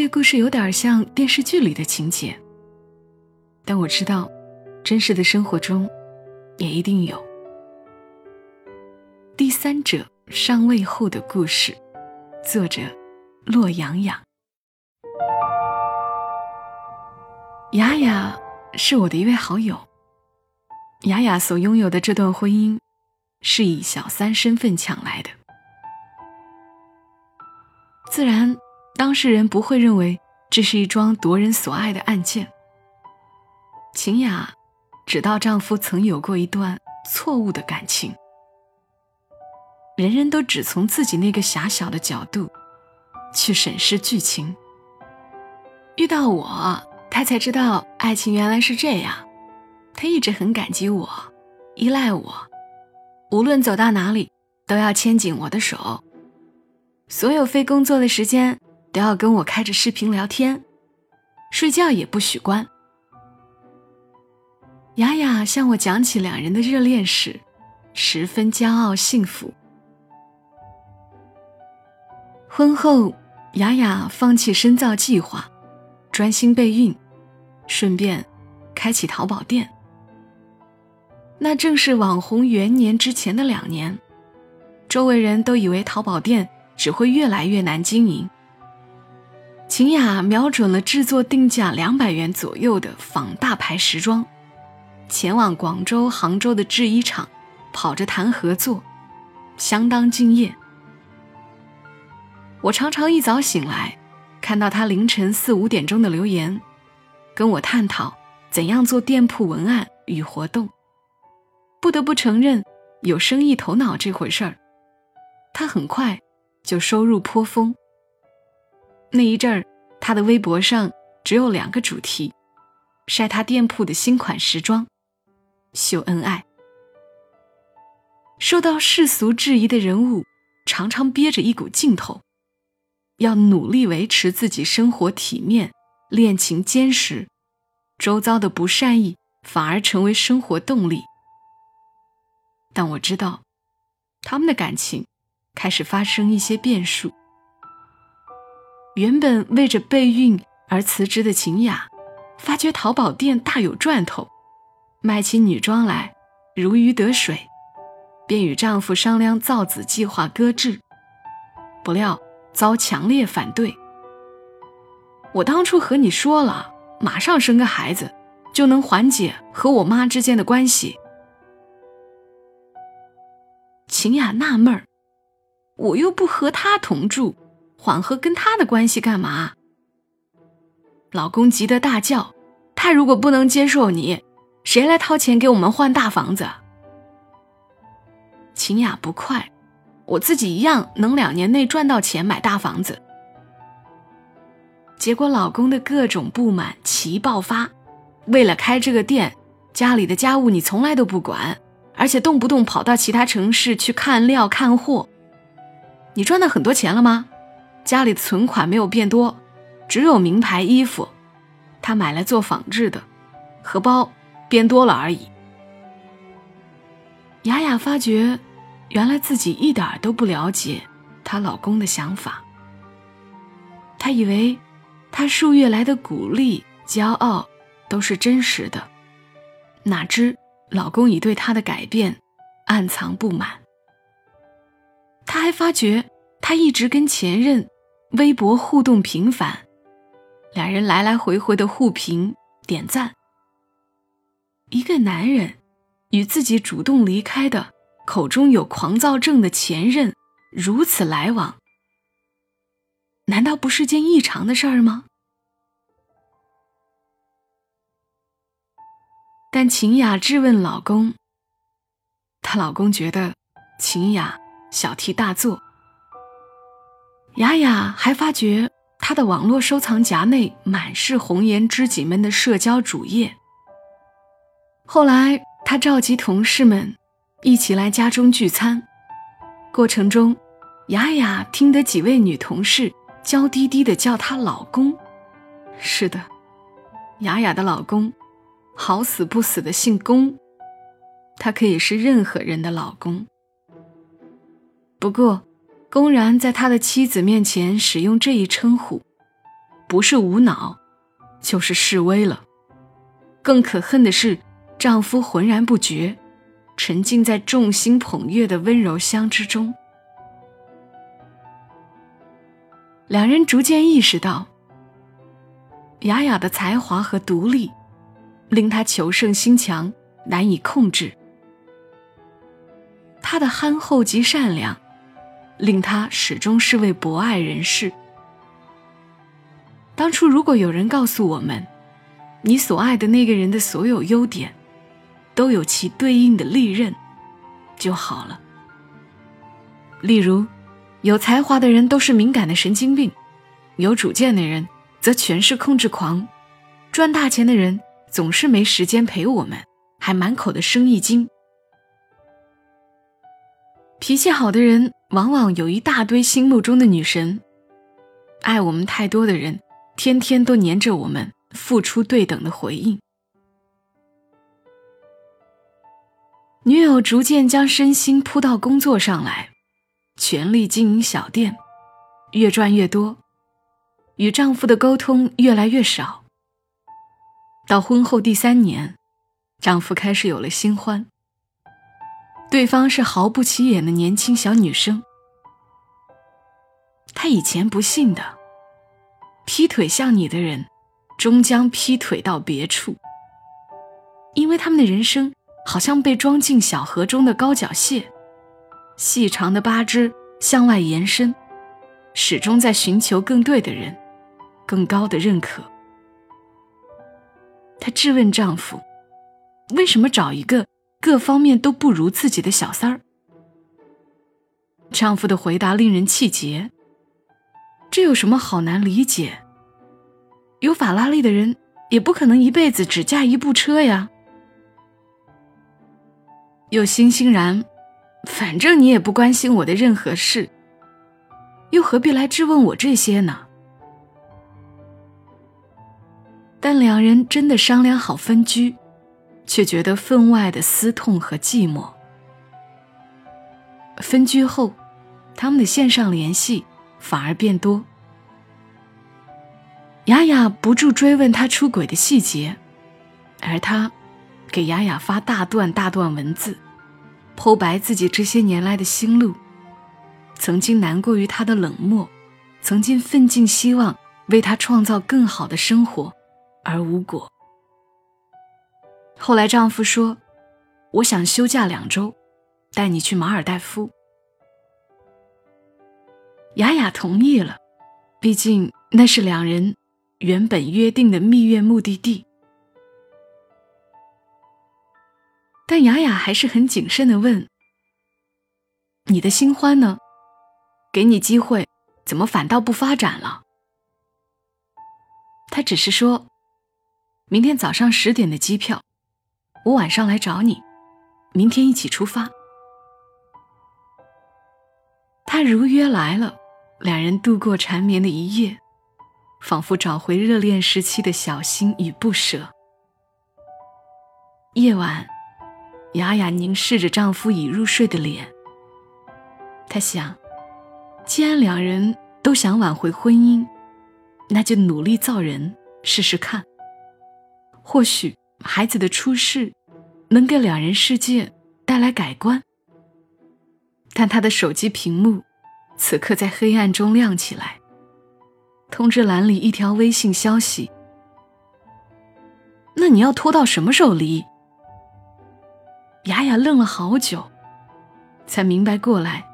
这故事有点像电视剧里的情节，但我知道，真实的生活中也一定有第三者上位后的故事。作者：洛阳阳。雅雅是我的一位好友。雅雅所拥有的这段婚姻，是以小三身份抢来的，自然。当事人不会认为这是一桩夺人所爱的案件。秦雅知道丈夫曾有过一段错误的感情，人人都只从自己那个狭小的角度去审视剧情。遇到我，他才知道爱情原来是这样。他一直很感激我，依赖我，无论走到哪里都要牵紧我的手，所有非工作的时间。都要跟我开着视频聊天，睡觉也不许关。雅雅向我讲起两人的热恋史，十分骄傲幸福。婚后，雅雅放弃深造计划，专心备孕，顺便开启淘宝店。那正是网红元年之前的两年，周围人都以为淘宝店只会越来越难经营。秦雅瞄准了制作定价两百元左右的仿大牌时装，前往广州、杭州的制衣厂，跑着谈合作，相当敬业。我常常一早醒来，看到他凌晨四五点钟的留言，跟我探讨怎样做店铺文案与活动。不得不承认，有生意头脑这回事儿，他很快就收入颇丰。那一阵儿，他的微博上只有两个主题：晒他店铺的新款时装，秀恩爱。受到世俗质疑的人物，常常憋着一股劲头，要努力维持自己生活体面、恋情坚实，周遭的不善意反而成为生活动力。但我知道，他们的感情开始发生一些变数。原本为着备孕而辞职的秦雅，发觉淘宝店大有赚头，卖起女装来如鱼得水，便与丈夫商量造子计划搁置，不料遭强烈反对。我当初和你说了，马上生个孩子，就能缓解和我妈之间的关系。秦雅纳闷儿，我又不和他同住。缓和跟他的关系干嘛？老公急得大叫：“他如果不能接受你，谁来掏钱给我们换大房子？”秦雅不快，我自己一样能两年内赚到钱买大房子。结果老公的各种不满齐爆发，为了开这个店，家里的家务你从来都不管，而且动不动跑到其他城市去看料看货。你赚到很多钱了吗？家里的存款没有变多，只有名牌衣服，她买来做仿制的，荷包变多了而已。雅雅发觉，原来自己一点都不了解她老公的想法。她以为，他数月来的鼓励、骄傲都是真实的，哪知老公已对她的改变暗藏不满。她还发觉。他一直跟前任微博互动频繁，两人来来回回的互评点赞。一个男人与自己主动离开的、口中有狂躁症的前任如此来往，难道不是件异常的事儿吗？但秦雅质问老公，她老公觉得秦雅小题大做。雅雅还发觉她的网络收藏夹内满是红颜知己们的社交主页。后来，她召集同事们一起来家中聚餐，过程中，雅雅听得几位女同事娇滴滴的叫她老公。是的，雅雅的老公。好死不死的姓龚，他可以是任何人的老公。不过，公然在他的妻子面前使用这一称呼，不是无脑，就是示威了。更可恨的是，丈夫浑然不觉，沉浸在众星捧月的温柔乡之中。两人逐渐意识到，雅雅的才华和独立。令他求胜心强，难以控制。他的憨厚及善良，令他始终是位博爱人士。当初如果有人告诉我们，你所爱的那个人的所有优点，都有其对应的利刃，就好了。例如，有才华的人都是敏感的神经病，有主见的人则全是控制狂，赚大钱的人。总是没时间陪我们，还满口的生意经。脾气好的人往往有一大堆心目中的女神，爱我们太多的人，天天都黏着我们，付出对等的回应。女友逐渐将身心扑到工作上来，全力经营小店，越赚越多，与丈夫的沟通越来越少。到婚后第三年，丈夫开始有了新欢。对方是毫不起眼的年轻小女生。他以前不信的，劈腿像你的人，终将劈腿到别处。因为他们的人生好像被装进小河中的高脚蟹，细长的八只向外延伸，始终在寻求更对的人，更高的认可。她质问丈夫：“为什么找一个各方面都不如自己的小三儿？”丈夫的回答令人气结：“这有什么好难理解？有法拉利的人也不可能一辈子只驾一部车呀。”又欣欣然：“反正你也不关心我的任何事，又何必来质问我这些呢？”但两人真的商量好分居，却觉得分外的思痛和寂寞。分居后，他们的线上联系反而变多。雅雅不住追问他出轨的细节，而他给雅雅发大段大段文字，剖白自己这些年来的心路。曾经难过于他的冷漠，曾经奋进希望为他创造更好的生活。而无果。后来丈夫说：“我想休假两周，带你去马尔代夫。”雅雅同意了，毕竟那是两人原本约定的蜜月目的地。但雅雅还是很谨慎的问：“你的新欢呢？给你机会，怎么反倒不发展了？”他只是说。明天早上十点的机票，我晚上来找你，明天一起出发。他如约来了，两人度过缠绵的一夜，仿佛找回热恋时期的小心与不舍。夜晚，雅雅凝视着丈夫已入睡的脸，她想，既然两人都想挽回婚姻，那就努力造人试试看。或许孩子的出世能给两人世界带来改观，但他的手机屏幕此刻在黑暗中亮起来，通知栏里一条微信消息。那你要拖到什么时候离？雅雅愣了好久，才明白过来，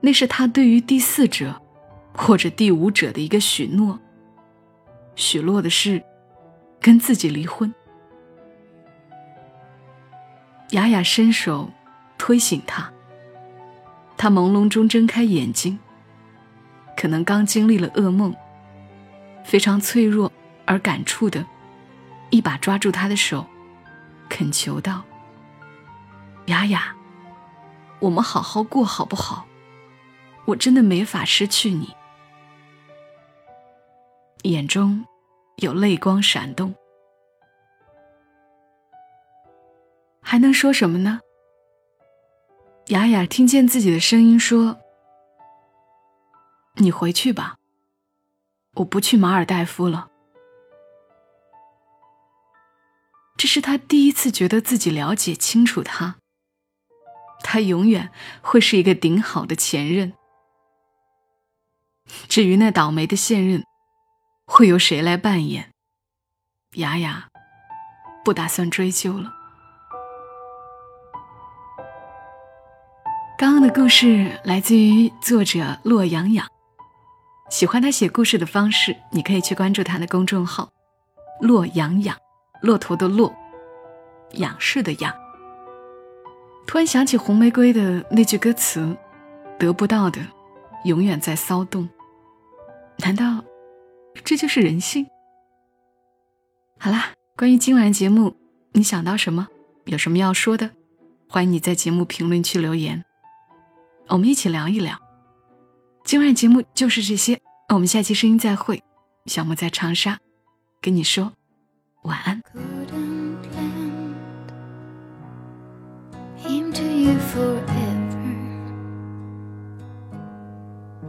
那是他对于第四者或者第五者的一个许诺。许诺的是跟自己离婚。雅雅伸手推醒他，他朦胧中睁开眼睛，可能刚经历了噩梦，非常脆弱而感触的。一把抓住他的手，恳求道：“雅雅，我们好好过好不好？我真的没法失去你。”眼中有泪光闪动，还能说什么呢？雅雅听见自己的声音说：“你回去吧，我不去马尔代夫了。”这是他第一次觉得自己了解清楚他。他永远会是一个顶好的前任。至于那倒霉的现任，会由谁来扮演？雅雅不打算追究了。刚刚的故事来自于作者洛阳阳。喜欢他写故事的方式，你可以去关注他的公众号“洛阳阳”。骆驼的骆，仰视的仰。突然想起红玫瑰的那句歌词：“得不到的，永远在骚动。”难道这就是人性？好啦，关于今晚的节目，你想到什么？有什么要说的？欢迎你在节目评论区留言，我们一起聊一聊。今晚节目就是这些，我们下期声音再会。小莫在长沙，跟你说。晚安。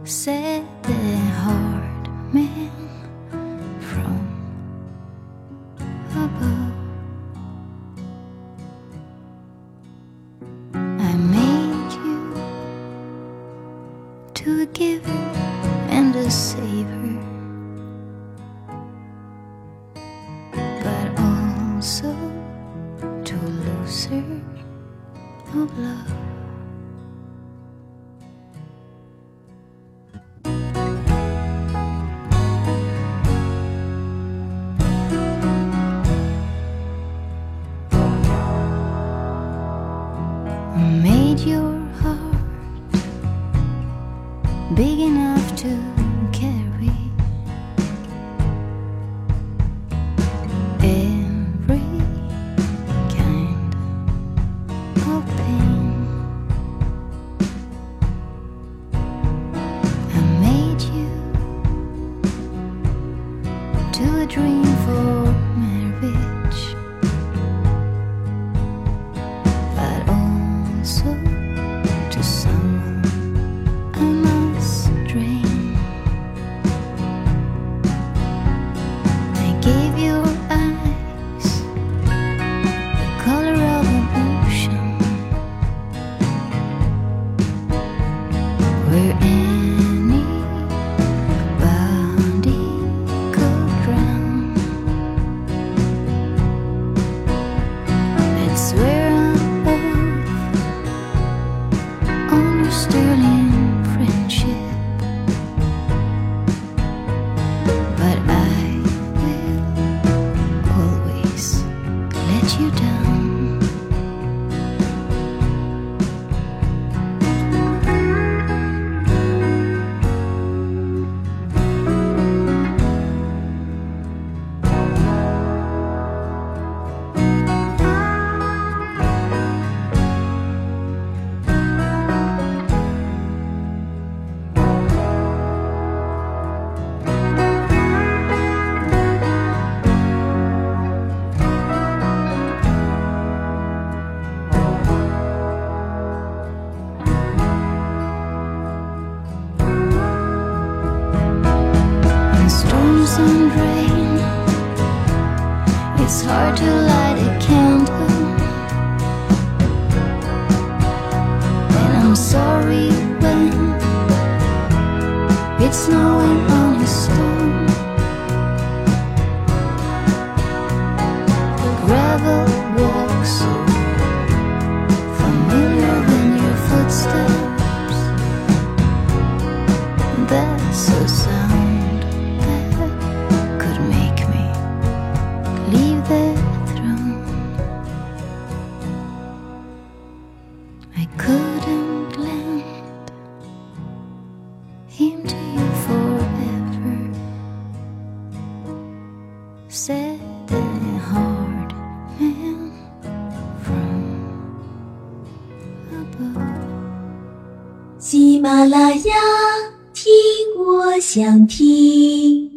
Said the hard man It's hard to light a candle. And I'm sorry when it's snowing on a stone. The gravel walks so familiar your footsteps. That's a 啦啦呀，听我想听。